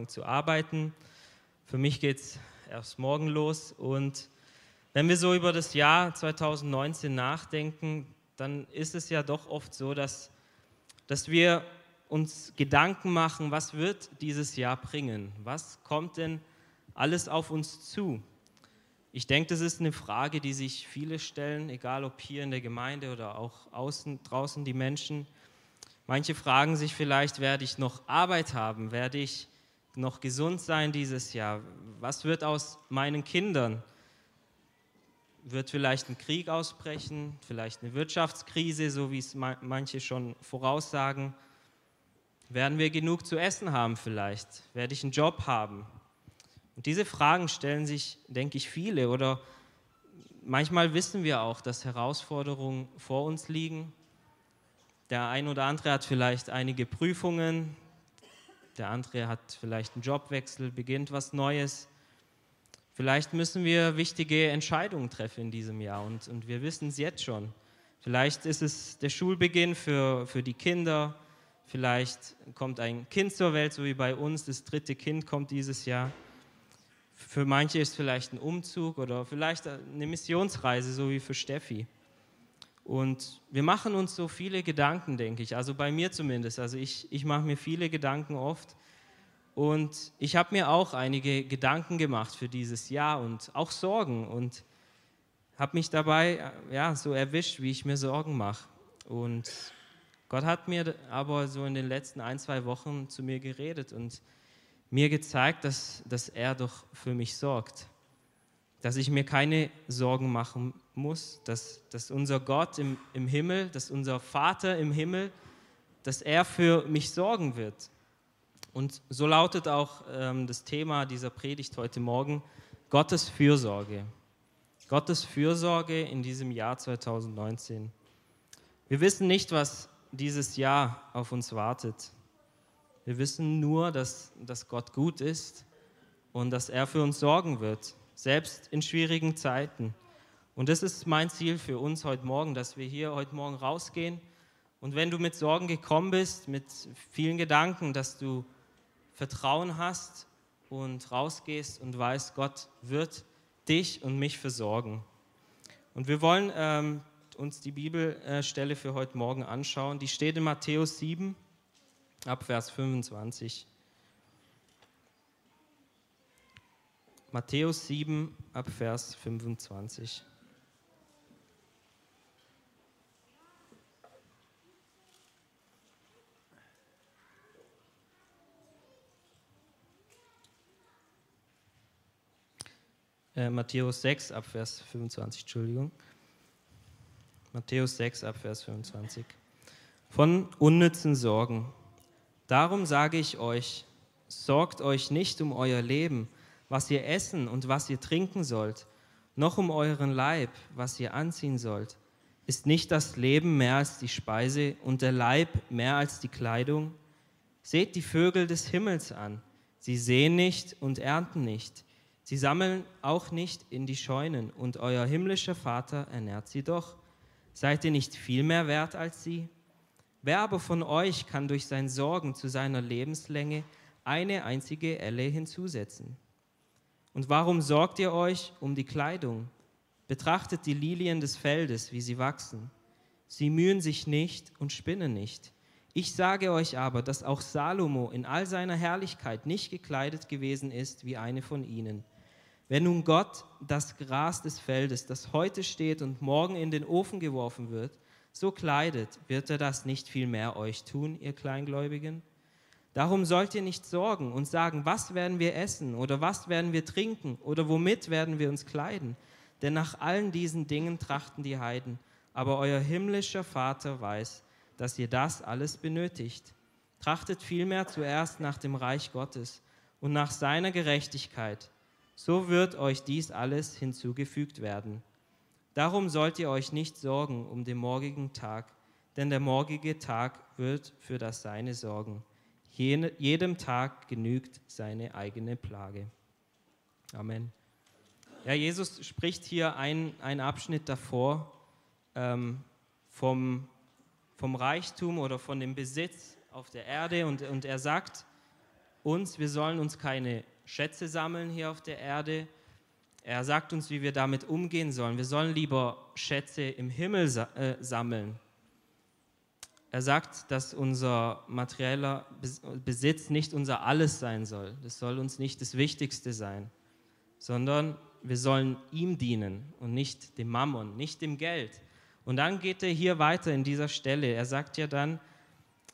angefangen zu arbeiten. Für mich geht es erst morgen los. Und wenn wir so über das Jahr 2019 nachdenken, dann ist es ja doch oft so, dass, dass wir uns Gedanken machen, was wird dieses Jahr bringen? Was kommt denn alles auf uns zu? Ich denke, das ist eine Frage, die sich viele stellen, egal ob hier in der Gemeinde oder auch außen, draußen die Menschen. Manche fragen sich vielleicht, werde ich noch Arbeit haben? Werde ich noch gesund sein dieses Jahr? Was wird aus meinen Kindern? Wird vielleicht ein Krieg ausbrechen, vielleicht eine Wirtschaftskrise, so wie es manche schon voraussagen? Werden wir genug zu essen haben vielleicht? Werde ich einen Job haben? Und diese Fragen stellen sich, denke ich, viele. Oder manchmal wissen wir auch, dass Herausforderungen vor uns liegen. Der ein oder andere hat vielleicht einige Prüfungen, der andere hat vielleicht einen Jobwechsel, beginnt was Neues. Vielleicht müssen wir wichtige Entscheidungen treffen in diesem Jahr und, und wir wissen es jetzt schon. Vielleicht ist es der Schulbeginn für, für die Kinder, vielleicht kommt ein Kind zur Welt, so wie bei uns, das dritte Kind kommt dieses Jahr. Für manche ist vielleicht ein Umzug oder vielleicht eine Missionsreise, so wie für Steffi. Und wir machen uns so viele Gedanken, denke ich, also bei mir zumindest. Also ich, ich mache mir viele Gedanken oft. Und ich habe mir auch einige Gedanken gemacht für dieses Jahr und auch Sorgen und habe mich dabei ja, so erwischt, wie ich mir Sorgen mache. Und Gott hat mir aber so in den letzten ein, zwei Wochen zu mir geredet und mir gezeigt, dass, dass er doch für mich sorgt. Dass ich mir keine Sorgen machen muss, dass, dass unser Gott im, im Himmel, dass unser Vater im Himmel, dass er für mich sorgen wird. Und so lautet auch ähm, das Thema dieser Predigt heute Morgen, Gottes Fürsorge. Gottes Fürsorge in diesem Jahr 2019. Wir wissen nicht, was dieses Jahr auf uns wartet. Wir wissen nur, dass, dass Gott gut ist und dass er für uns sorgen wird, selbst in schwierigen Zeiten. Und das ist mein Ziel für uns heute Morgen, dass wir hier heute Morgen rausgehen. Und wenn du mit Sorgen gekommen bist, mit vielen Gedanken, dass du Vertrauen hast und rausgehst und weißt, Gott wird dich und mich versorgen. Und wir wollen ähm, uns die Bibelstelle für heute Morgen anschauen. Die steht in Matthäus 7 ab Vers 25. Matthäus 7 ab Vers 25. Äh, Matthäus 6 ab Vers 25, Entschuldigung. Matthäus 6 ab Vers 25. Von unnützen Sorgen. Darum sage ich euch, sorgt euch nicht um euer Leben, was ihr essen und was ihr trinken sollt, noch um euren Leib, was ihr anziehen sollt. Ist nicht das Leben mehr als die Speise und der Leib mehr als die Kleidung? Seht die Vögel des Himmels an. Sie sehen nicht und ernten nicht. Sie sammeln auch nicht in die Scheunen, und euer himmlischer Vater ernährt sie doch. Seid ihr nicht viel mehr wert als sie? Wer aber von euch kann durch sein Sorgen zu seiner Lebenslänge eine einzige Elle hinzusetzen? Und warum sorgt ihr euch um die Kleidung? Betrachtet die Lilien des Feldes, wie sie wachsen. Sie mühen sich nicht und spinnen nicht. Ich sage euch aber, dass auch Salomo in all seiner Herrlichkeit nicht gekleidet gewesen ist wie eine von ihnen. Wenn nun Gott das Gras des Feldes, das heute steht und morgen in den Ofen geworfen wird, so kleidet, wird er das nicht viel mehr euch tun, ihr Kleingläubigen? Darum sollt ihr nicht sorgen und sagen, was werden wir essen oder was werden wir trinken oder womit werden wir uns kleiden? Denn nach allen diesen Dingen trachten die Heiden. Aber euer himmlischer Vater weiß, dass ihr das alles benötigt. Trachtet vielmehr zuerst nach dem Reich Gottes und nach seiner Gerechtigkeit. So wird euch dies alles hinzugefügt werden. Darum sollt ihr euch nicht sorgen um den morgigen Tag, denn der morgige Tag wird für das Seine sorgen. Jedem Tag genügt seine eigene Plage. Amen. Ja, Jesus spricht hier einen Abschnitt davor ähm, vom, vom Reichtum oder von dem Besitz auf der Erde und, und er sagt, uns, wir sollen uns keine Schätze sammeln hier auf der Erde. Er sagt uns, wie wir damit umgehen sollen. Wir sollen lieber Schätze im Himmel äh, sammeln. Er sagt, dass unser materieller Besitz nicht unser Alles sein soll. Das soll uns nicht das Wichtigste sein, sondern wir sollen ihm dienen und nicht dem Mammon, nicht dem Geld. Und dann geht er hier weiter in dieser Stelle. Er sagt ja dann,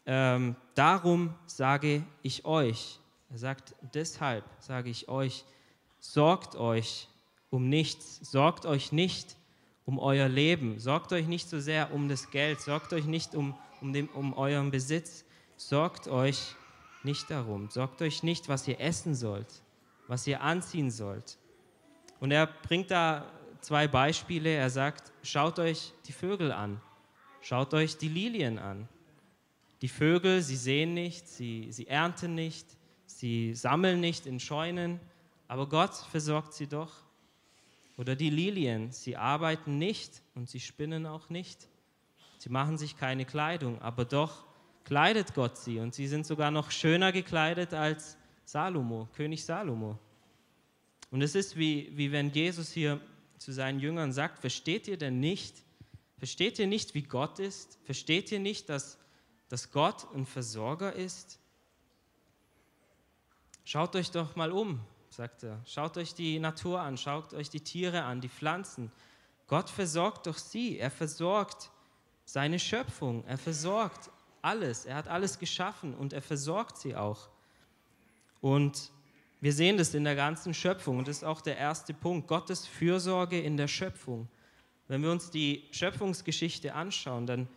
ähm, darum sage ich euch. Er sagt, deshalb sage ich euch, sorgt euch um nichts, sorgt euch nicht um euer Leben, sorgt euch nicht so sehr um das Geld, sorgt euch nicht um, um, dem, um euren Besitz, sorgt euch nicht darum, sorgt euch nicht, was ihr essen sollt, was ihr anziehen sollt. Und er bringt da zwei Beispiele. Er sagt, schaut euch die Vögel an, schaut euch die Lilien an. Die Vögel, sie sehen nicht, sie, sie ernten nicht, sie sammeln nicht in Scheunen, aber Gott versorgt sie doch. Oder die Lilien, sie arbeiten nicht und sie spinnen auch nicht. Sie machen sich keine Kleidung, aber doch kleidet Gott sie und sie sind sogar noch schöner gekleidet als Salomo, König Salomo. Und es ist wie, wie wenn Jesus hier zu seinen Jüngern sagt, versteht ihr denn nicht, versteht ihr nicht, wie Gott ist? Versteht ihr nicht, dass, dass Gott ein Versorger ist? Schaut euch doch mal um, sagt er. Schaut euch die Natur an, schaut euch die Tiere an, die Pflanzen. Gott versorgt doch sie. Er versorgt seine Schöpfung. Er versorgt alles. Er hat alles geschaffen und er versorgt sie auch. Und wir sehen das in der ganzen Schöpfung und das ist auch der erste Punkt. Gottes Fürsorge in der Schöpfung. Wenn wir uns die Schöpfungsgeschichte anschauen, dann,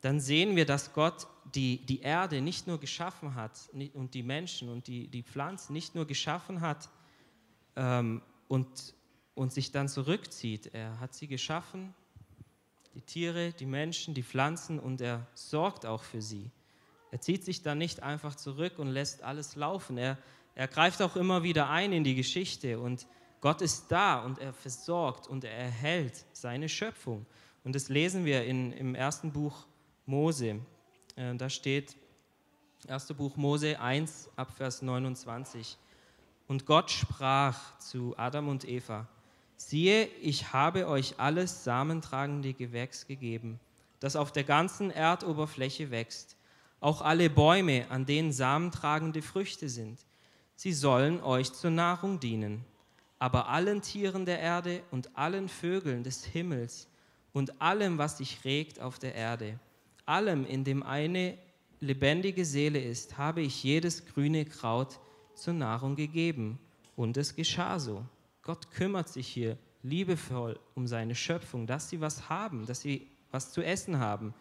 dann sehen wir, dass Gott die, die Erde nicht nur geschaffen hat und die Menschen und die, die Pflanzen nicht nur geschaffen hat ähm, und, und sich dann zurückzieht. Er hat sie geschaffen, die Tiere, die Menschen, die Pflanzen und er sorgt auch für sie. Er zieht sich dann nicht einfach zurück und lässt alles laufen. Er, er greift auch immer wieder ein in die Geschichte und Gott ist da und er versorgt und er erhält seine Schöpfung. Und das lesen wir in, im ersten Buch Mose. Äh, da steht, 1. Buch Mose 1 ab Vers 29. Und Gott sprach zu Adam und Eva, siehe, ich habe euch alles samentragende Gewächs gegeben, das auf der ganzen Erdoberfläche wächst, auch alle Bäume, an denen samentragende Früchte sind. Sie sollen euch zur Nahrung dienen. Aber allen Tieren der Erde und allen Vögeln des Himmels und allem, was sich regt auf der Erde, allem, in dem eine lebendige Seele ist, habe ich jedes grüne Kraut zur Nahrung gegeben. Und es geschah so. Gott kümmert sich hier liebevoll um seine Schöpfung, dass sie was haben, dass sie was zu essen haben.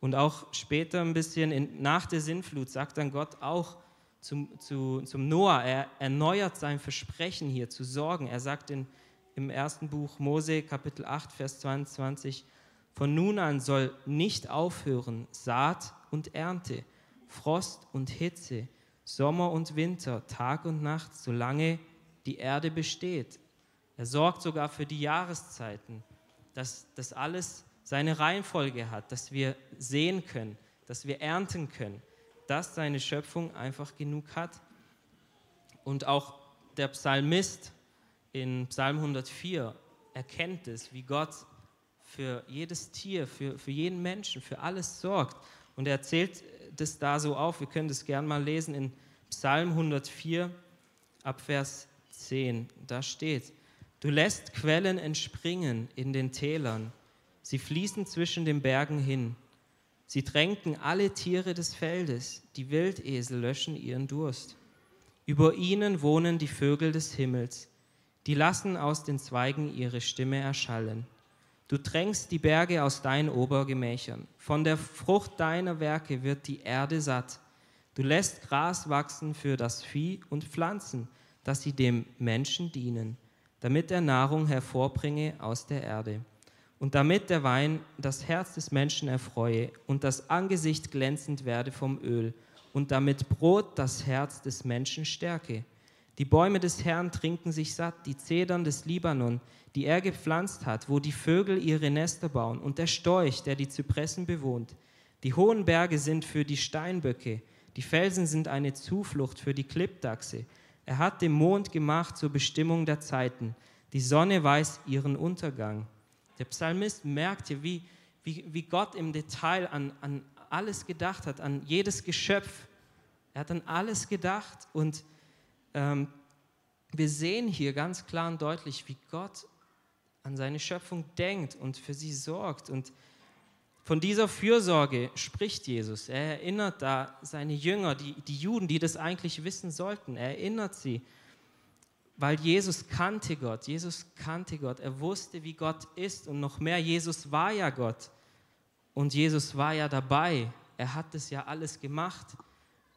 Und auch später ein bisschen in, nach der Sinnflut sagt dann Gott auch zum, zu, zum Noah, er erneuert sein Versprechen hier zu sorgen. Er sagt in, im ersten Buch Mose Kapitel 8, Vers 22, von nun an soll nicht aufhören Saat und Ernte, Frost und Hitze, Sommer und Winter, Tag und Nacht, solange die Erde besteht. Er sorgt sogar für die Jahreszeiten, dass das alles seine Reihenfolge hat, dass wir sehen können, dass wir ernten können, dass seine Schöpfung einfach genug hat. Und auch der Psalmist in Psalm 104 erkennt es, wie Gott für jedes Tier, für, für jeden Menschen, für alles sorgt. Und er zählt das da so auf. Wir können das gerne mal lesen in Psalm 104 ab Vers 10. Da steht, du lässt Quellen entspringen in den Tälern. Sie fließen zwischen den Bergen hin. Sie tränken alle Tiere des Feldes. Die Wildesel löschen ihren Durst. Über ihnen wohnen die Vögel des Himmels. Die lassen aus den Zweigen ihre Stimme erschallen. Du drängst die Berge aus deinen Obergemächern. Von der Frucht deiner Werke wird die Erde satt. Du lässt Gras wachsen für das Vieh und Pflanzen, dass sie dem Menschen dienen, damit er Nahrung hervorbringe aus der Erde. Und damit der Wein das Herz des Menschen erfreue und das Angesicht glänzend werde vom Öl, und damit Brot das Herz des Menschen stärke. Die Bäume des Herrn trinken sich satt, die Zedern des Libanon, die er gepflanzt hat, wo die Vögel ihre Nester bauen und der Storch, der die Zypressen bewohnt. Die hohen Berge sind für die Steinböcke, Die Felsen sind eine Zuflucht für die Klippdachse. Er hat den Mond gemacht zur Bestimmung der Zeiten. Die Sonne weiß ihren Untergang. Der Psalmist merkt hier, wie, wie, wie Gott im Detail an, an alles gedacht hat, an jedes Geschöpf. Er hat an alles gedacht und ähm, wir sehen hier ganz klar und deutlich, wie Gott an seine Schöpfung denkt und für sie sorgt. Und von dieser Fürsorge spricht Jesus. Er erinnert da seine Jünger, die, die Juden, die das eigentlich wissen sollten. Er erinnert sie, weil Jesus kannte Gott. Jesus kannte Gott. Er wusste, wie Gott ist und noch mehr, Jesus war ja Gott. Und Jesus war ja dabei. Er hat das ja alles gemacht.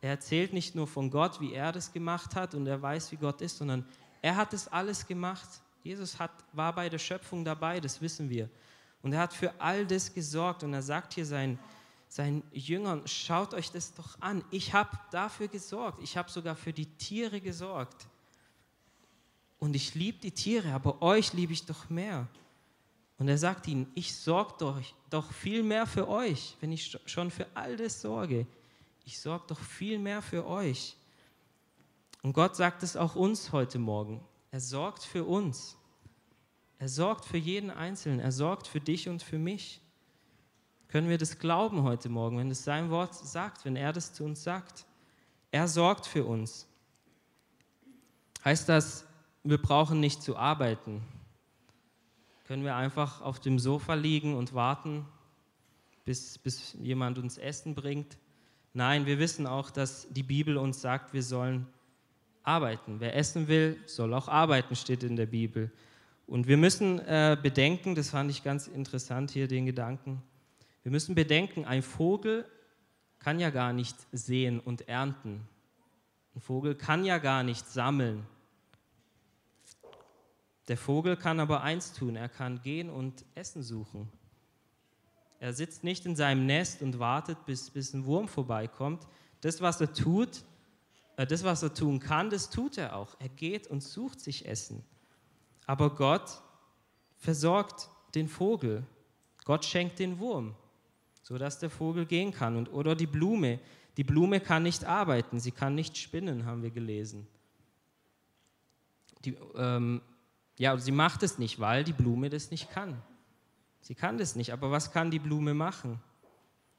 Er erzählt nicht nur von Gott, wie er das gemacht hat und er weiß, wie Gott ist, sondern er hat es alles gemacht. Jesus hat, war bei der Schöpfung dabei, das wissen wir. Und er hat für all das gesorgt und er sagt hier seinen, seinen Jüngern, schaut euch das doch an. Ich habe dafür gesorgt. Ich habe sogar für die Tiere gesorgt. Und ich liebe die Tiere, aber euch liebe ich doch mehr. Und er sagt ihnen, ich sorge doch, doch viel mehr für euch, wenn ich schon für all das sorge. Ich sorge doch viel mehr für euch. Und Gott sagt es auch uns heute Morgen. Er sorgt für uns. Er sorgt für jeden Einzelnen. Er sorgt für dich und für mich. Können wir das glauben heute Morgen, wenn es sein Wort sagt, wenn er das zu uns sagt? Er sorgt für uns. Heißt das, wir brauchen nicht zu arbeiten? Können wir einfach auf dem Sofa liegen und warten, bis, bis jemand uns Essen bringt? Nein, wir wissen auch, dass die Bibel uns sagt, wir sollen arbeiten. Wer essen will, soll auch arbeiten, steht in der Bibel. Und wir müssen äh, bedenken, das fand ich ganz interessant hier, den Gedanken, wir müssen bedenken, ein Vogel kann ja gar nicht sehen und ernten. Ein Vogel kann ja gar nicht sammeln der Vogel kann aber eins tun, er kann gehen und Essen suchen. Er sitzt nicht in seinem Nest und wartet, bis, bis ein Wurm vorbeikommt. Das, was er tut, äh, das, was er tun kann, das tut er auch. Er geht und sucht sich Essen. Aber Gott versorgt den Vogel. Gott schenkt den Wurm, sodass der Vogel gehen kann. Und, oder die Blume. Die Blume kann nicht arbeiten, sie kann nicht spinnen, haben wir gelesen. Die, ähm, ja, sie macht es nicht, weil die Blume das nicht kann. Sie kann das nicht, aber was kann die Blume machen?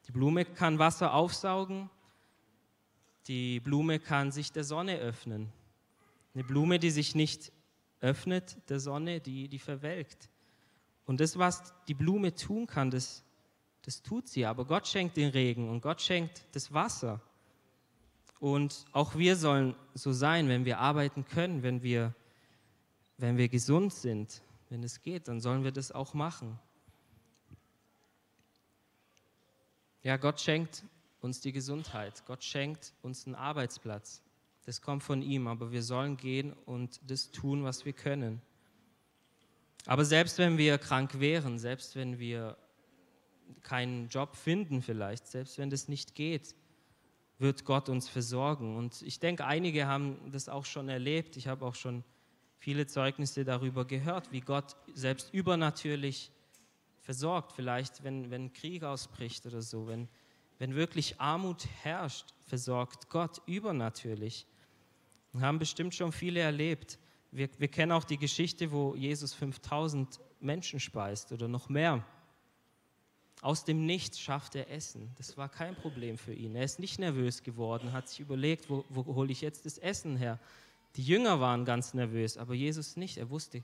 Die Blume kann Wasser aufsaugen, die Blume kann sich der Sonne öffnen. Eine Blume, die sich nicht öffnet der Sonne, die, die verwelkt. Und das, was die Blume tun kann, das, das tut sie. Aber Gott schenkt den Regen und Gott schenkt das Wasser. Und auch wir sollen so sein, wenn wir arbeiten können, wenn wir wenn wir gesund sind, wenn es geht, dann sollen wir das auch machen. Ja, Gott schenkt uns die Gesundheit. Gott schenkt uns einen Arbeitsplatz. Das kommt von ihm, aber wir sollen gehen und das tun, was wir können. Aber selbst wenn wir krank wären, selbst wenn wir keinen Job finden vielleicht, selbst wenn das nicht geht, wird Gott uns versorgen. Und ich denke, einige haben das auch schon erlebt. Ich habe auch schon viele Zeugnisse darüber gehört, wie Gott selbst übernatürlich versorgt. Vielleicht, wenn, wenn Krieg ausbricht oder so, wenn, wenn wirklich Armut herrscht, versorgt Gott übernatürlich. Wir haben bestimmt schon viele erlebt. Wir, wir kennen auch die Geschichte, wo Jesus 5000 Menschen speist oder noch mehr. Aus dem Nichts schafft er Essen. Das war kein Problem für ihn. Er ist nicht nervös geworden, hat sich überlegt, wo, wo hole ich jetzt das Essen her? Die Jünger waren ganz nervös, aber Jesus nicht. Er wusste,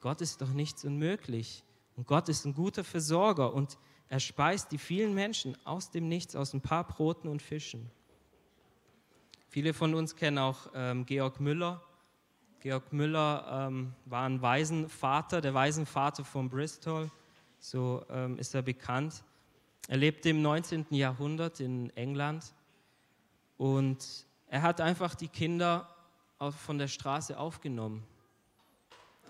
Gott ist doch nichts unmöglich. Und Gott ist ein guter Versorger und er speist die vielen Menschen aus dem Nichts, aus ein paar Broten und Fischen. Viele von uns kennen auch ähm, Georg Müller. Georg Müller ähm, war ein Waisenvater, der Waisenvater von Bristol, so ähm, ist er bekannt. Er lebte im 19. Jahrhundert in England und er hat einfach die Kinder von der Straße aufgenommen,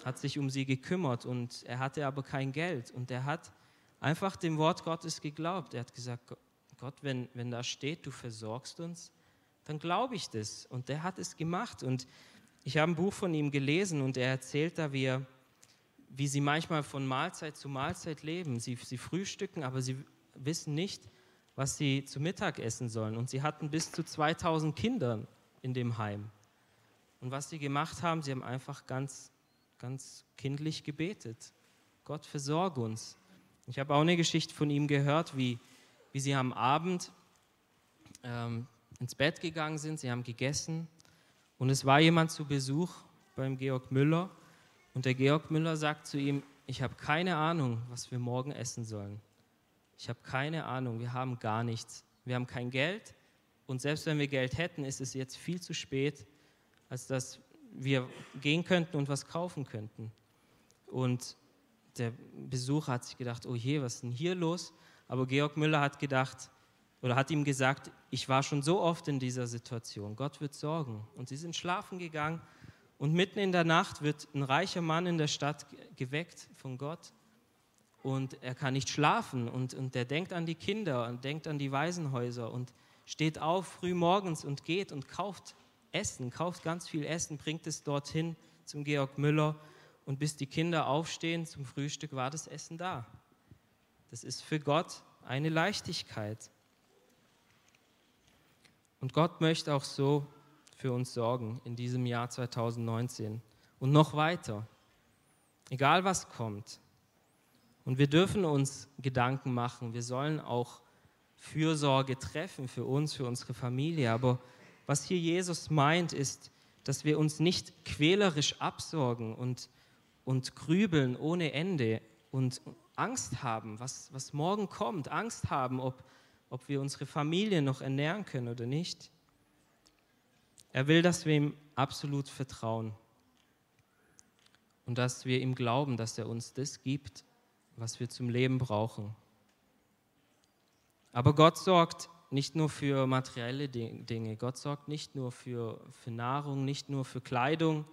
hat sich um sie gekümmert und er hatte aber kein Geld und er hat einfach dem Wort Gottes geglaubt. Er hat gesagt, Gott, wenn, wenn da steht, du versorgst uns, dann glaube ich das. Und der hat es gemacht. Und ich habe ein Buch von ihm gelesen und er erzählt da, wie, er, wie sie manchmal von Mahlzeit zu Mahlzeit leben. Sie, sie frühstücken, aber sie wissen nicht, was sie zu Mittag essen sollen. Und sie hatten bis zu 2000 Kinder in dem Heim. Und was sie gemacht haben, sie haben einfach ganz, ganz kindlich gebetet. Gott versorge uns. Ich habe auch eine Geschichte von ihm gehört, wie, wie sie am Abend ähm, ins Bett gegangen sind, sie haben gegessen und es war jemand zu Besuch beim Georg Müller und der Georg Müller sagt zu ihm, ich habe keine Ahnung, was wir morgen essen sollen. Ich habe keine Ahnung, wir haben gar nichts. Wir haben kein Geld und selbst wenn wir Geld hätten, ist es jetzt viel zu spät, als dass wir gehen könnten und was kaufen könnten. Und der Besucher hat sich gedacht, oh je, was ist denn hier los? Aber Georg Müller hat gedacht oder hat ihm gesagt, ich war schon so oft in dieser Situation, Gott wird sorgen. Und sie sind schlafen gegangen und mitten in der Nacht wird ein reicher Mann in der Stadt geweckt von Gott und er kann nicht schlafen und, und der denkt an die Kinder und denkt an die Waisenhäuser und steht auf früh morgens und geht und kauft Essen, kauft ganz viel Essen, bringt es dorthin zum Georg Müller und bis die Kinder aufstehen zum Frühstück war das Essen da. Das ist für Gott eine Leichtigkeit. Und Gott möchte auch so für uns sorgen in diesem Jahr 2019 und noch weiter. Egal was kommt. Und wir dürfen uns Gedanken machen. Wir sollen auch Fürsorge treffen für uns, für unsere Familie. Aber was hier Jesus meint, ist, dass wir uns nicht quälerisch absorgen und, und grübeln ohne Ende und Angst haben, was, was morgen kommt, Angst haben, ob, ob wir unsere Familie noch ernähren können oder nicht. Er will, dass wir ihm absolut vertrauen und dass wir ihm glauben, dass er uns das gibt, was wir zum Leben brauchen. Aber Gott sorgt nicht nur für materielle Dinge, Gott sorgt nicht nur für, für Nahrung, nicht nur für Kleidung,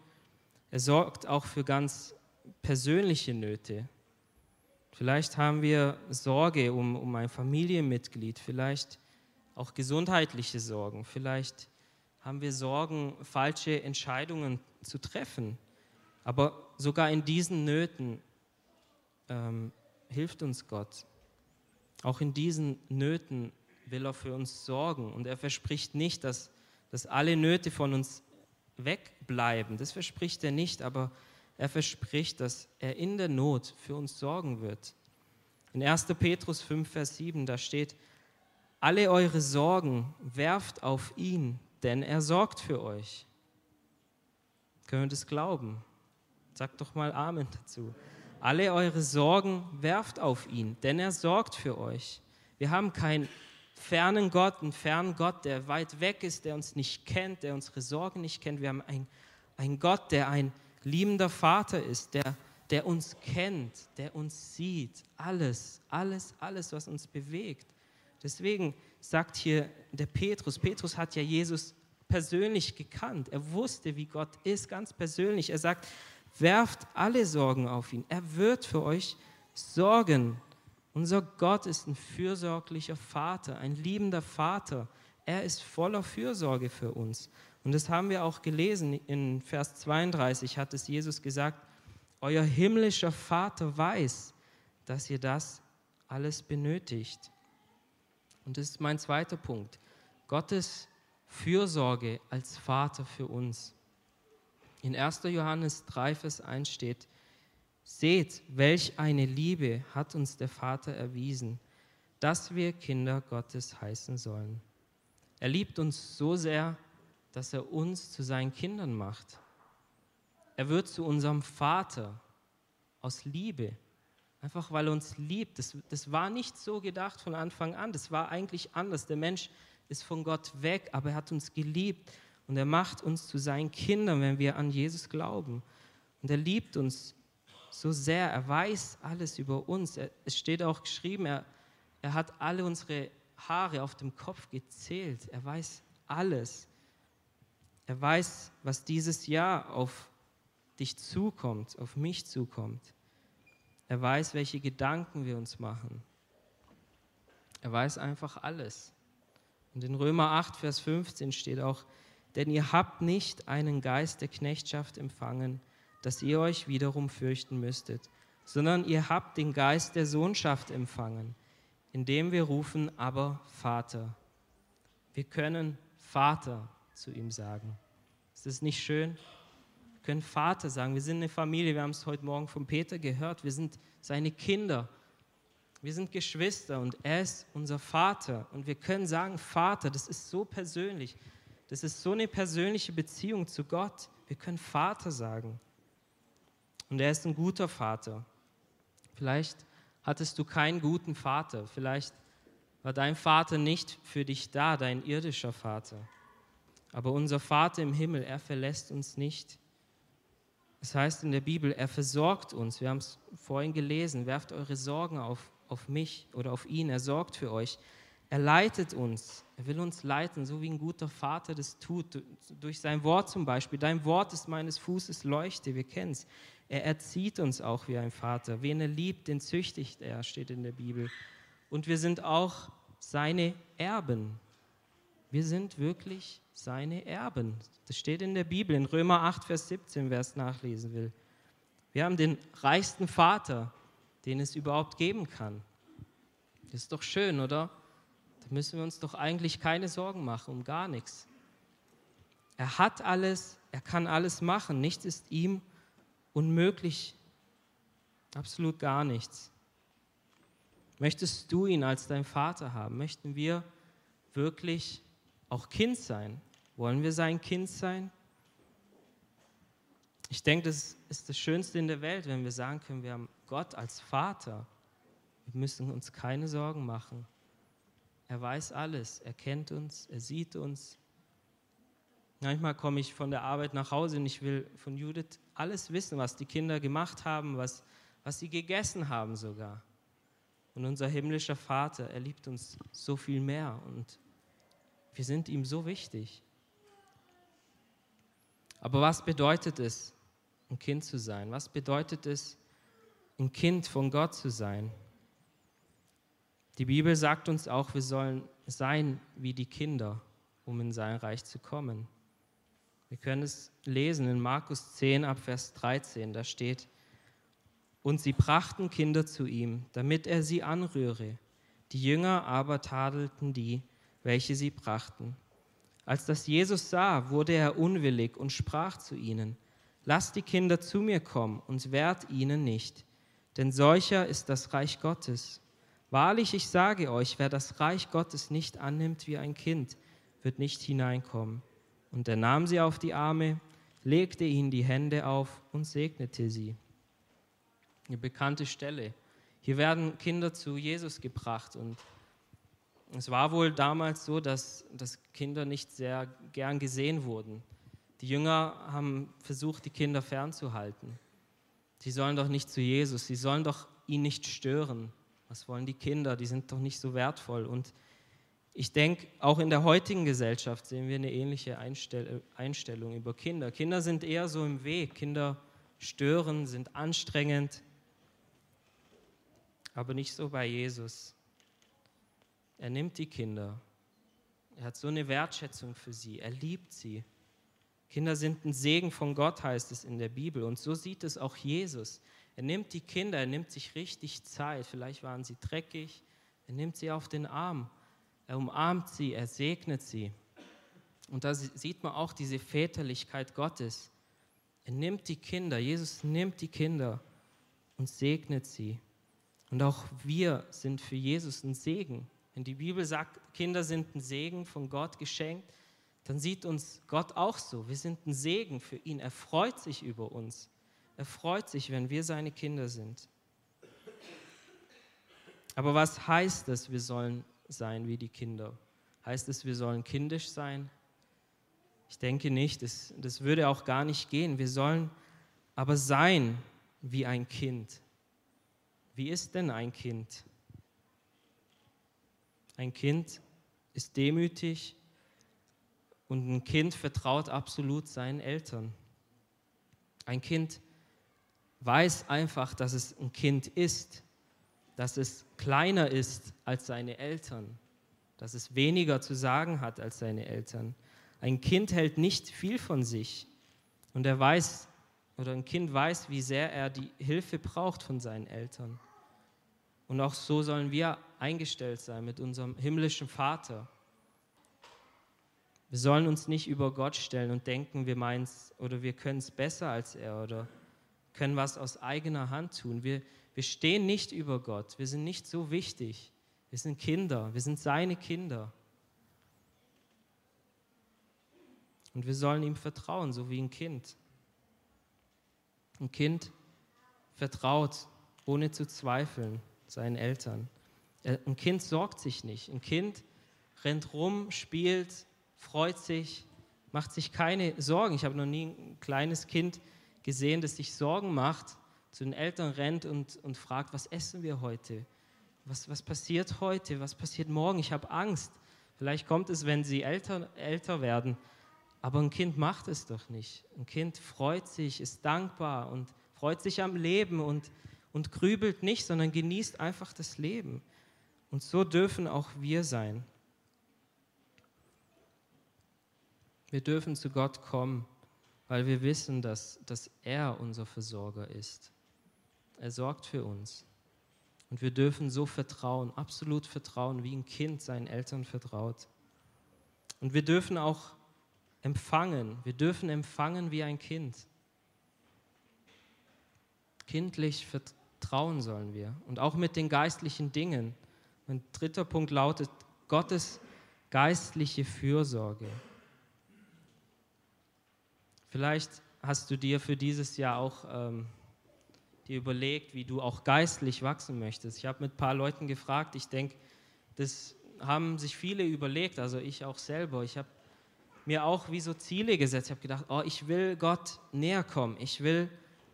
er sorgt auch für ganz persönliche Nöte. Vielleicht haben wir Sorge um, um ein Familienmitglied, vielleicht auch gesundheitliche Sorgen, vielleicht haben wir Sorgen, falsche Entscheidungen zu treffen. Aber sogar in diesen Nöten ähm, hilft uns Gott. Auch in diesen Nöten will er für uns sorgen. Und er verspricht nicht, dass, dass alle Nöte von uns wegbleiben. Das verspricht er nicht, aber er verspricht, dass er in der Not für uns sorgen wird. In 1. Petrus 5, Vers 7, da steht, alle eure Sorgen werft auf ihn, denn er sorgt für euch. Können wir das glauben? Sagt doch mal Amen dazu. Alle eure Sorgen werft auf ihn, denn er sorgt für euch. Wir haben keinen fernen Gott, einen fernen Gott, der weit weg ist, der uns nicht kennt, der unsere Sorgen nicht kennt. Wir haben einen, einen Gott, der ein liebender Vater ist, der, der uns kennt, der uns sieht. Alles, alles, alles, was uns bewegt. Deswegen sagt hier der Petrus, Petrus hat ja Jesus persönlich gekannt. Er wusste, wie Gott ist, ganz persönlich. Er sagt, werft alle Sorgen auf ihn. Er wird für euch sorgen. Unser Gott ist ein fürsorglicher Vater, ein liebender Vater. Er ist voller Fürsorge für uns. Und das haben wir auch gelesen in Vers 32, hat es Jesus gesagt, euer himmlischer Vater weiß, dass ihr das alles benötigt. Und das ist mein zweiter Punkt. Gottes Fürsorge als Vater für uns. In 1. Johannes 3, Vers 1 steht, Seht, welch eine Liebe hat uns der Vater erwiesen, dass wir Kinder Gottes heißen sollen. Er liebt uns so sehr, dass er uns zu seinen Kindern macht. Er wird zu unserem Vater aus Liebe. Einfach weil er uns liebt. Das, das war nicht so gedacht von Anfang an. Das war eigentlich anders. Der Mensch ist von Gott weg, aber er hat uns geliebt und er macht uns zu seinen Kindern, wenn wir an Jesus glauben. Und er liebt uns so sehr. Er weiß alles über uns. Er, es steht auch geschrieben, er, er hat alle unsere Haare auf dem Kopf gezählt. Er weiß alles. Er weiß, was dieses Jahr auf dich zukommt, auf mich zukommt. Er weiß, welche Gedanken wir uns machen. Er weiß einfach alles. Und in Römer 8, Vers 15 steht auch, denn ihr habt nicht einen Geist der Knechtschaft empfangen, dass ihr euch wiederum fürchten müsstet, sondern ihr habt den Geist der Sohnschaft empfangen, indem wir rufen, aber Vater. Wir können Vater zu ihm sagen. Ist das nicht schön? Wir können Vater sagen. Wir sind eine Familie, wir haben es heute Morgen von Peter gehört. Wir sind seine Kinder. Wir sind Geschwister und er ist unser Vater. Und wir können sagen, Vater, das ist so persönlich. Das ist so eine persönliche Beziehung zu Gott. Wir können Vater sagen. Und er ist ein guter Vater. Vielleicht hattest du keinen guten Vater. Vielleicht war dein Vater nicht für dich da, dein irdischer Vater. Aber unser Vater im Himmel, er verlässt uns nicht. Es heißt in der Bibel, er versorgt uns. Wir haben es vorhin gelesen. Werft eure Sorgen auf, auf mich oder auf ihn. Er sorgt für euch. Er leitet uns. Er will uns leiten, so wie ein guter Vater das tut. Durch sein Wort zum Beispiel. Dein Wort ist meines Fußes Leuchte. Wir kennen es. Er erzieht uns auch wie ein Vater. Wen er liebt, den züchtigt er, steht in der Bibel. Und wir sind auch seine Erben. Wir sind wirklich seine Erben. Das steht in der Bibel, in Römer 8, Vers 17, wer es nachlesen will. Wir haben den reichsten Vater, den es überhaupt geben kann. Das ist doch schön, oder? Da müssen wir uns doch eigentlich keine Sorgen machen, um gar nichts. Er hat alles, er kann alles machen. Nichts ist ihm unmöglich. Absolut gar nichts. Möchtest du ihn als dein Vater haben? Möchten wir wirklich auch Kind sein? Wollen wir sein Kind sein? Ich denke, das ist das Schönste in der Welt, wenn wir sagen können, wir haben Gott als Vater. Wir müssen uns keine Sorgen machen. Er weiß alles, er kennt uns, er sieht uns. Manchmal komme ich von der Arbeit nach Hause und ich will von Judith alles wissen, was die Kinder gemacht haben, was, was sie gegessen haben sogar. Und unser himmlischer Vater, er liebt uns so viel mehr und wir sind ihm so wichtig. Aber was bedeutet es, ein Kind zu sein? Was bedeutet es, ein Kind von Gott zu sein? Die Bibel sagt uns auch, wir sollen sein wie die Kinder, um in sein Reich zu kommen. Wir können es lesen in Markus 10 ab Vers 13, da steht, und sie brachten Kinder zu ihm, damit er sie anrühre. Die Jünger aber tadelten die, welche sie brachten. Als das Jesus sah, wurde er unwillig und sprach zu ihnen, Lasst die Kinder zu mir kommen und wehrt ihnen nicht, denn solcher ist das Reich Gottes. Wahrlich, ich sage euch, wer das Reich Gottes nicht annimmt wie ein Kind, wird nicht hineinkommen. Und er nahm sie auf die Arme, legte ihnen die Hände auf und segnete sie. Eine bekannte Stelle. Hier werden Kinder zu Jesus gebracht und es war wohl damals so, dass, dass Kinder nicht sehr gern gesehen wurden. Die Jünger haben versucht, die Kinder fernzuhalten. Sie sollen doch nicht zu Jesus, sie sollen doch ihn nicht stören. Was wollen die Kinder? Die sind doch nicht so wertvoll. Und ich denke, auch in der heutigen Gesellschaft sehen wir eine ähnliche Einstell Einstellung über Kinder. Kinder sind eher so im Weg. Kinder stören, sind anstrengend, aber nicht so bei Jesus. Er nimmt die Kinder. Er hat so eine Wertschätzung für sie. Er liebt sie. Kinder sind ein Segen von Gott, heißt es in der Bibel. Und so sieht es auch Jesus. Er nimmt die Kinder, er nimmt sich richtig Zeit. Vielleicht waren sie dreckig. Er nimmt sie auf den Arm er umarmt sie, er segnet sie. Und da sieht man auch diese Väterlichkeit Gottes. Er nimmt die Kinder, Jesus nimmt die Kinder und segnet sie. Und auch wir sind für Jesus ein Segen. Wenn die Bibel sagt, Kinder sind ein Segen von Gott geschenkt, dann sieht uns Gott auch so. Wir sind ein Segen für ihn. Er freut sich über uns. Er freut sich, wenn wir seine Kinder sind. Aber was heißt das, wir sollen sein wie die Kinder. Heißt es, wir sollen kindisch sein? Ich denke nicht, das, das würde auch gar nicht gehen. Wir sollen aber sein wie ein Kind. Wie ist denn ein Kind? Ein Kind ist demütig und ein Kind vertraut absolut seinen Eltern. Ein Kind weiß einfach, dass es ein Kind ist dass es kleiner ist als seine Eltern, dass es weniger zu sagen hat als seine Eltern. Ein Kind hält nicht viel von sich und er weiß, oder ein Kind weiß, wie sehr er die Hilfe braucht von seinen Eltern. Und auch so sollen wir eingestellt sein mit unserem himmlischen Vater. Wir sollen uns nicht über Gott stellen und denken, wir meinen es oder wir können es besser als er oder können was aus eigener Hand tun. Wir, wir stehen nicht über Gott. Wir sind nicht so wichtig. Wir sind Kinder. Wir sind seine Kinder. Und wir sollen ihm vertrauen, so wie ein Kind. Ein Kind vertraut, ohne zu zweifeln, seinen Eltern. Ein Kind sorgt sich nicht. Ein Kind rennt rum, spielt, freut sich, macht sich keine Sorgen. Ich habe noch nie ein kleines Kind gesehen, das sich Sorgen macht, zu den Eltern rennt und, und fragt, was essen wir heute? Was, was passiert heute? Was passiert morgen? Ich habe Angst. Vielleicht kommt es, wenn sie älter, älter werden. Aber ein Kind macht es doch nicht. Ein Kind freut sich, ist dankbar und freut sich am Leben und, und grübelt nicht, sondern genießt einfach das Leben. Und so dürfen auch wir sein. Wir dürfen zu Gott kommen, weil wir wissen, dass, dass er unser Versorger ist. Er sorgt für uns. Und wir dürfen so vertrauen, absolut vertrauen, wie ein Kind seinen Eltern vertraut. Und wir dürfen auch empfangen. Wir dürfen empfangen wie ein Kind. Kindlich vertrauen sollen wir. Und auch mit den geistlichen Dingen. Mein dritter Punkt lautet Gottes geistliche Fürsorge. Vielleicht hast du dir für dieses Jahr auch ähm, dir überlegt, wie du auch geistlich wachsen möchtest. Ich habe mit ein paar Leuten gefragt. Ich denke, das haben sich viele überlegt, also ich auch selber. Ich habe mir auch wie so Ziele gesetzt. Ich habe gedacht, oh, ich will Gott näher kommen. Ich will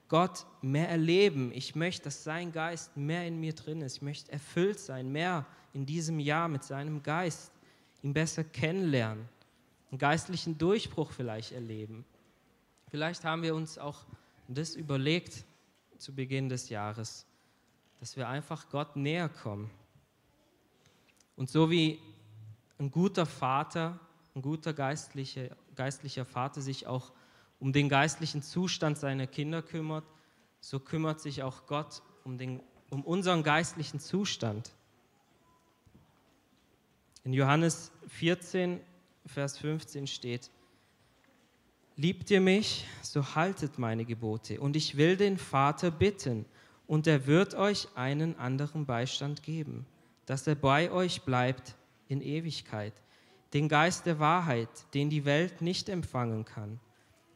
Gott mehr erleben. Ich möchte, dass sein Geist mehr in mir drin ist. Ich möchte erfüllt sein, mehr in diesem Jahr mit seinem Geist, ihn besser kennenlernen, einen geistlichen Durchbruch vielleicht erleben. Vielleicht haben wir uns auch das überlegt zu Beginn des Jahres, dass wir einfach Gott näher kommen. Und so wie ein guter Vater ein guter geistlicher, geistlicher Vater sich auch um den geistlichen Zustand seiner Kinder kümmert, so kümmert sich auch Gott um, den, um unseren geistlichen Zustand. In Johannes 14, Vers 15 steht, Liebt ihr mich, so haltet meine Gebote, und ich will den Vater bitten, und er wird euch einen anderen Beistand geben, dass er bei euch bleibt in Ewigkeit den Geist der Wahrheit, den die Welt nicht empfangen kann.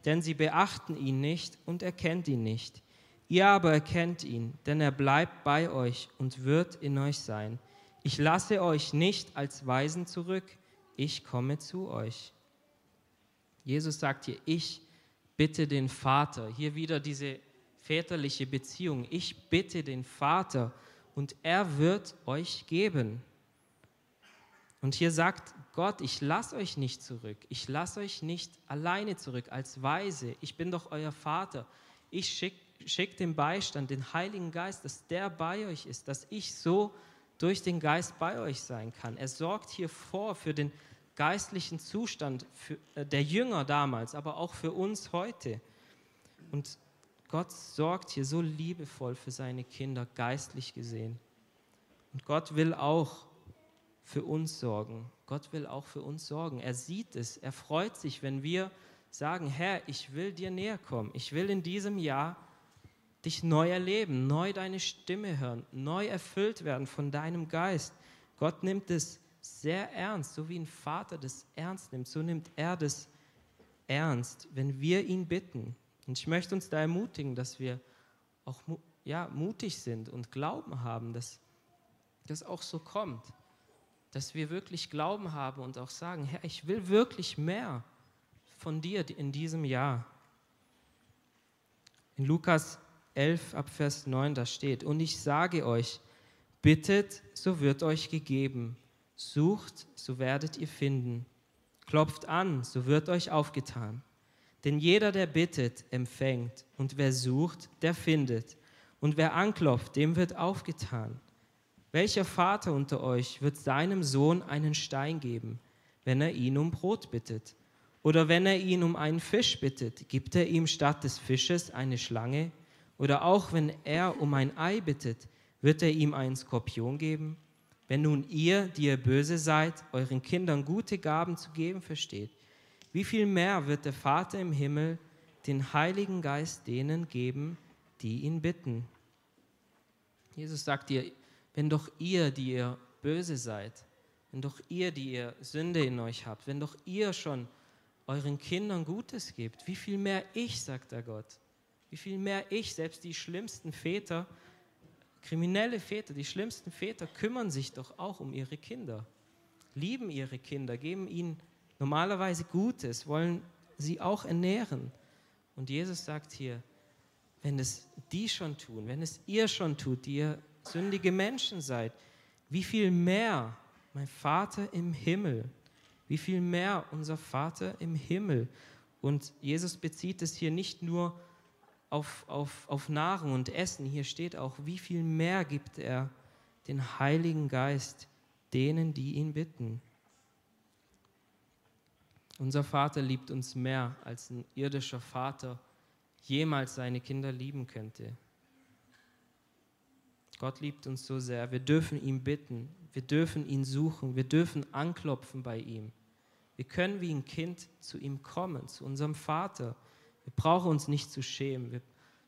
Denn sie beachten ihn nicht und erkennt ihn nicht. Ihr aber erkennt ihn, denn er bleibt bei euch und wird in euch sein. Ich lasse euch nicht als Weisen zurück, ich komme zu euch. Jesus sagt hier, ich bitte den Vater. Hier wieder diese väterliche Beziehung. Ich bitte den Vater und er wird euch geben. Und hier sagt Gott, ich lasse euch nicht zurück. Ich lasse euch nicht alleine zurück als Weise. Ich bin doch euer Vater. Ich schicke schick den Beistand, den Heiligen Geist, dass der bei euch ist, dass ich so durch den Geist bei euch sein kann. Er sorgt hier vor für den geistlichen Zustand für, äh, der Jünger damals, aber auch für uns heute. Und Gott sorgt hier so liebevoll für seine Kinder, geistlich gesehen. Und Gott will auch für uns sorgen. Gott will auch für uns sorgen. Er sieht es. Er freut sich, wenn wir sagen, Herr, ich will dir näher kommen. Ich will in diesem Jahr dich neu erleben, neu deine Stimme hören, neu erfüllt werden von deinem Geist. Gott nimmt es sehr ernst, so wie ein Vater das ernst nimmt, so nimmt er das ernst, wenn wir ihn bitten. Und ich möchte uns da ermutigen, dass wir auch ja, mutig sind und Glauben haben, dass das auch so kommt dass wir wirklich Glauben haben und auch sagen, Herr, ich will wirklich mehr von dir in diesem Jahr. In Lukas 11 ab Vers 9 da steht, und ich sage euch, bittet, so wird euch gegeben, sucht, so werdet ihr finden, klopft an, so wird euch aufgetan. Denn jeder, der bittet, empfängt, und wer sucht, der findet, und wer anklopft, dem wird aufgetan. Welcher Vater unter euch wird seinem Sohn einen Stein geben, wenn er ihn um Brot bittet? Oder wenn er ihn um einen Fisch bittet, gibt er ihm statt des Fisches eine Schlange? Oder auch wenn er um ein Ei bittet, Wird er ihm einen Skorpion geben? Wenn nun ihr, die ihr böse seid, euren Kindern gute Gaben zu geben versteht, wie viel mehr wird der Vater im Himmel den Heiligen Geist denen geben, die ihn bitten? Jesus sagt ihr, wenn doch ihr, die ihr böse seid, wenn doch ihr, die ihr Sünde in euch habt, wenn doch ihr schon euren Kindern Gutes gebt, wie viel mehr ich, sagt der Gott, wie viel mehr ich, selbst die schlimmsten Väter, kriminelle Väter, die schlimmsten Väter kümmern sich doch auch um ihre Kinder, lieben ihre Kinder, geben ihnen normalerweise Gutes, wollen sie auch ernähren. Und Jesus sagt hier, wenn es die schon tun, wenn es ihr schon tut, die ihr sündige Menschen seid, wie viel mehr mein Vater im Himmel, wie viel mehr unser Vater im Himmel. Und Jesus bezieht es hier nicht nur auf, auf, auf Nahrung und Essen, hier steht auch, wie viel mehr gibt er den Heiligen Geist denen, die ihn bitten. Unser Vater liebt uns mehr, als ein irdischer Vater jemals seine Kinder lieben könnte. Gott liebt uns so sehr. Wir dürfen ihn bitten, wir dürfen ihn suchen, wir dürfen anklopfen bei ihm. Wir können wie ein Kind zu ihm kommen, zu unserem Vater. Wir brauchen uns nicht zu schämen. Wir,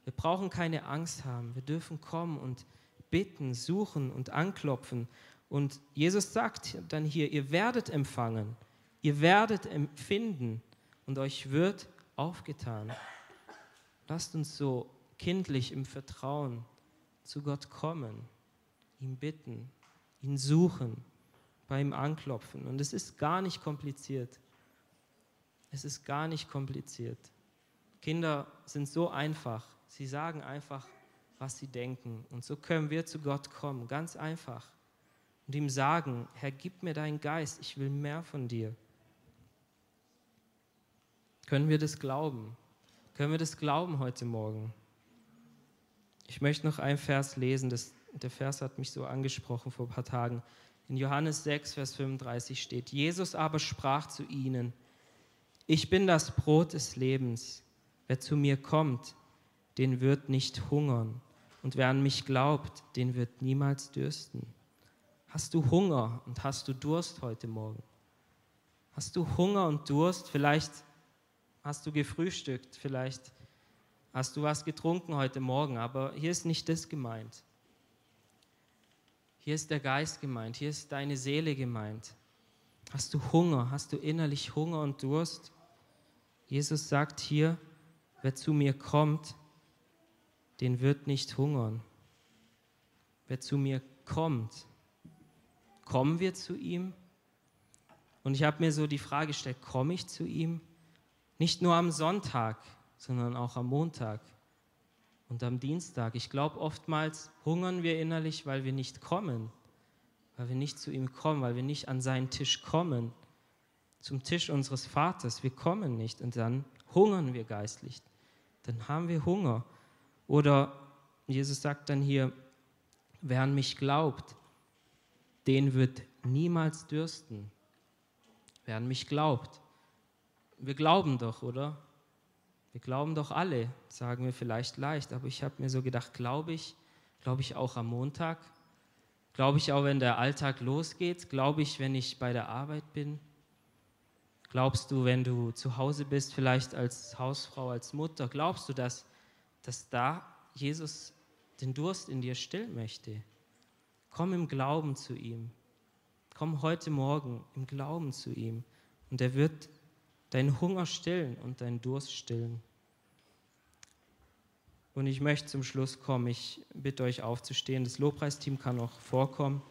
wir brauchen keine Angst haben. Wir dürfen kommen und bitten, suchen und anklopfen. Und Jesus sagt dann hier, ihr werdet empfangen, ihr werdet empfinden und euch wird aufgetan. Lasst uns so kindlich im Vertrauen zu Gott kommen, ihn bitten, ihn suchen, bei ihm anklopfen. Und es ist gar nicht kompliziert. Es ist gar nicht kompliziert. Kinder sind so einfach. Sie sagen einfach, was sie denken. Und so können wir zu Gott kommen, ganz einfach. Und ihm sagen, Herr, gib mir deinen Geist, ich will mehr von dir. Können wir das glauben? Können wir das glauben heute Morgen? Ich möchte noch einen Vers lesen, das, der Vers hat mich so angesprochen vor ein paar Tagen. In Johannes 6, Vers 35 steht, Jesus aber sprach zu ihnen, ich bin das Brot des Lebens. Wer zu mir kommt, den wird nicht hungern. Und wer an mich glaubt, den wird niemals dürsten. Hast du Hunger und hast du Durst heute Morgen? Hast du Hunger und Durst? Vielleicht hast du gefrühstückt, vielleicht hast du was getrunken heute Morgen, aber hier ist nicht das gemeint. Hier ist der Geist gemeint, hier ist deine Seele gemeint. Hast du Hunger, hast du innerlich Hunger und Durst? Jesus sagt hier, wer zu mir kommt, den wird nicht hungern. Wer zu mir kommt, kommen wir zu ihm? Und ich habe mir so die Frage gestellt, komme ich zu ihm? Nicht nur am Sonntag, sondern auch am Montag und am Dienstag. Ich glaube, oftmals hungern wir innerlich, weil wir nicht kommen, weil wir nicht zu ihm kommen, weil wir nicht an seinen Tisch kommen, zum Tisch unseres Vaters. Wir kommen nicht und dann hungern wir geistlich. Dann haben wir Hunger. Oder Jesus sagt dann hier, wer an mich glaubt, den wird niemals dürsten. Wer an mich glaubt. Wir glauben doch, oder? Wir glauben doch alle, sagen wir vielleicht leicht, aber ich habe mir so gedacht, glaube ich, glaube ich auch am Montag, glaube ich auch, wenn der Alltag losgeht, glaube ich, wenn ich bei der Arbeit bin, glaubst du, wenn du zu Hause bist, vielleicht als Hausfrau, als Mutter, glaubst du, dass, dass da Jesus den Durst in dir stillen möchte? Komm im Glauben zu ihm. Komm heute Morgen im Glauben zu ihm und er wird deinen Hunger stillen und deinen Durst stillen. Und ich möchte zum Schluss kommen. Ich bitte euch aufzustehen. Das Lobpreisteam kann auch vorkommen.